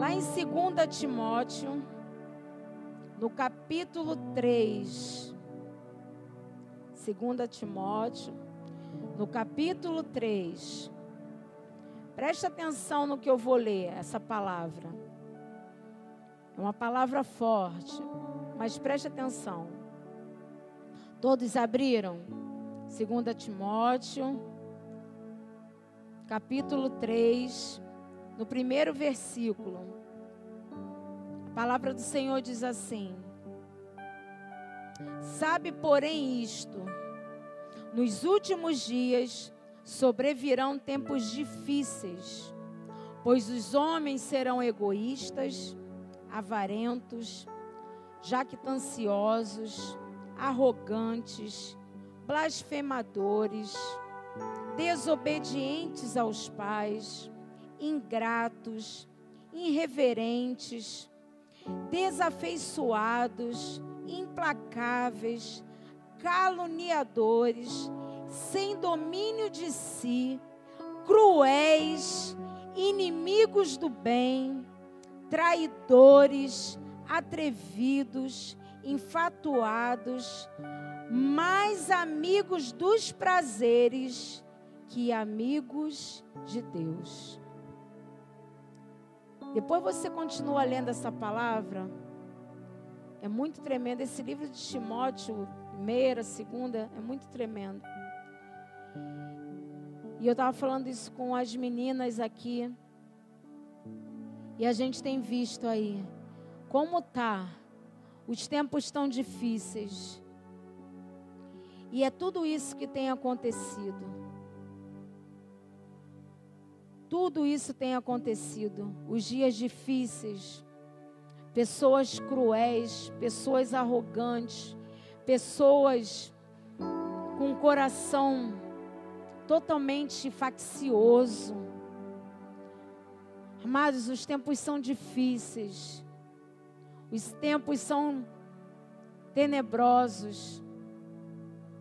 Lá em 2 Timóteo, no capítulo 3, 2 Timóteo, no capítulo 3, preste atenção no que eu vou ler, essa palavra. É uma palavra forte, mas preste atenção. Todos abriram? 2 Timóteo, capítulo 3, no primeiro versículo. A palavra do Senhor diz assim: Sabe, porém, isto: nos últimos dias sobrevirão tempos difíceis, pois os homens serão egoístas, avarentos, jactanciosos, arrogantes, blasfemadores, desobedientes aos pais, ingratos, irreverentes, desafeiçoados, implacáveis, caluniadores, sem domínio de si, cruéis, inimigos do bem, traidores, atrevidos, infatuados, mais amigos dos prazeres que amigos de Deus. Depois você continua lendo essa palavra. É muito tremendo. Esse livro de Timóteo, primeira, segunda, é muito tremendo. E eu estava falando isso com as meninas aqui. E a gente tem visto aí como tá. Os tempos estão difíceis. E é tudo isso que tem acontecido. Tudo isso tem acontecido. Os dias difíceis, pessoas cruéis, pessoas arrogantes, pessoas com um coração totalmente faccioso. Amados, os tempos são difíceis. Os tempos são tenebrosos.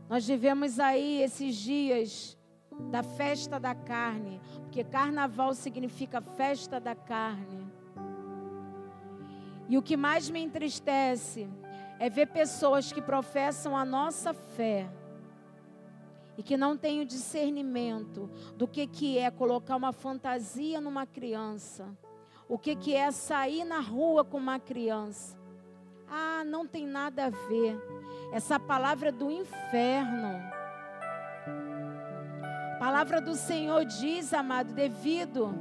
Nós vivemos aí esses dias da festa da carne, porque carnaval significa festa da carne. E o que mais me entristece é ver pessoas que professam a nossa fé e que não têm o discernimento do que, que é colocar uma fantasia numa criança, o que, que é sair na rua com uma criança. Ah, não tem nada a ver. Essa palavra é do inferno. Palavra do Senhor diz, amado, devido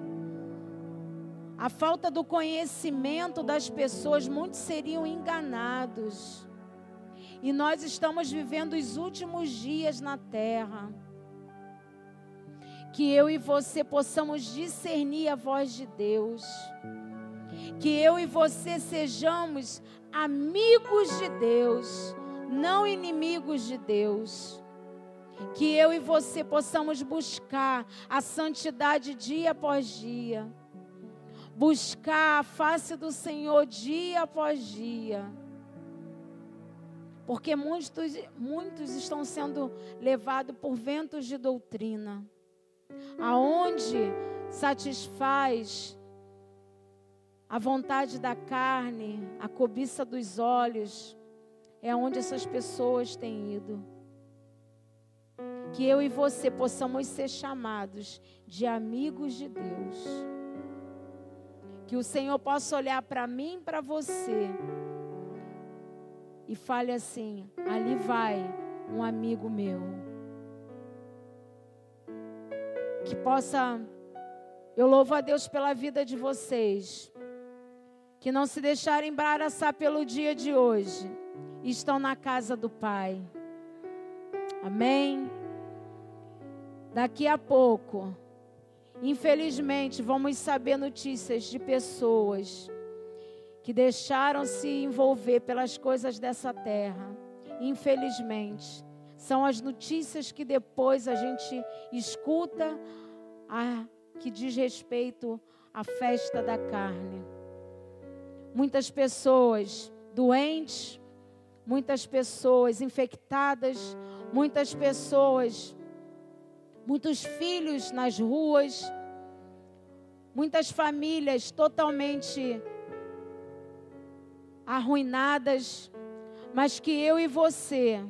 à falta do conhecimento das pessoas, muitos seriam enganados. E nós estamos vivendo os últimos dias na terra. Que eu e você possamos discernir a voz de Deus. Que eu e você sejamos amigos de Deus, não inimigos de Deus que eu e você possamos buscar a santidade dia após dia, buscar a face do Senhor dia após dia. Porque muitos, muitos estão sendo levados por ventos de doutrina, aonde satisfaz a vontade da carne, a cobiça dos olhos, é onde essas pessoas têm ido que eu e você possamos ser chamados de amigos de Deus. Que o Senhor possa olhar para mim para você e fale assim: ali vai um amigo meu. Que possa, eu louvo a Deus pela vida de vocês, que não se deixarem embaraçar pelo dia de hoje, estão na casa do Pai. Amém. Daqui a pouco, infelizmente, vamos saber notícias de pessoas que deixaram se envolver pelas coisas dessa terra. Infelizmente, são as notícias que depois a gente escuta a, que diz respeito à festa da carne. Muitas pessoas doentes, muitas pessoas infectadas, muitas pessoas muitos filhos nas ruas, muitas famílias totalmente arruinadas, mas que eu e você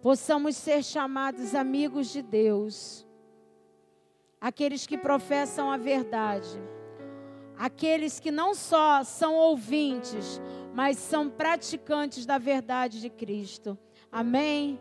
possamos ser chamados amigos de Deus, aqueles que professam a verdade, aqueles que não só são ouvintes, mas são praticantes da verdade de Cristo. Amém?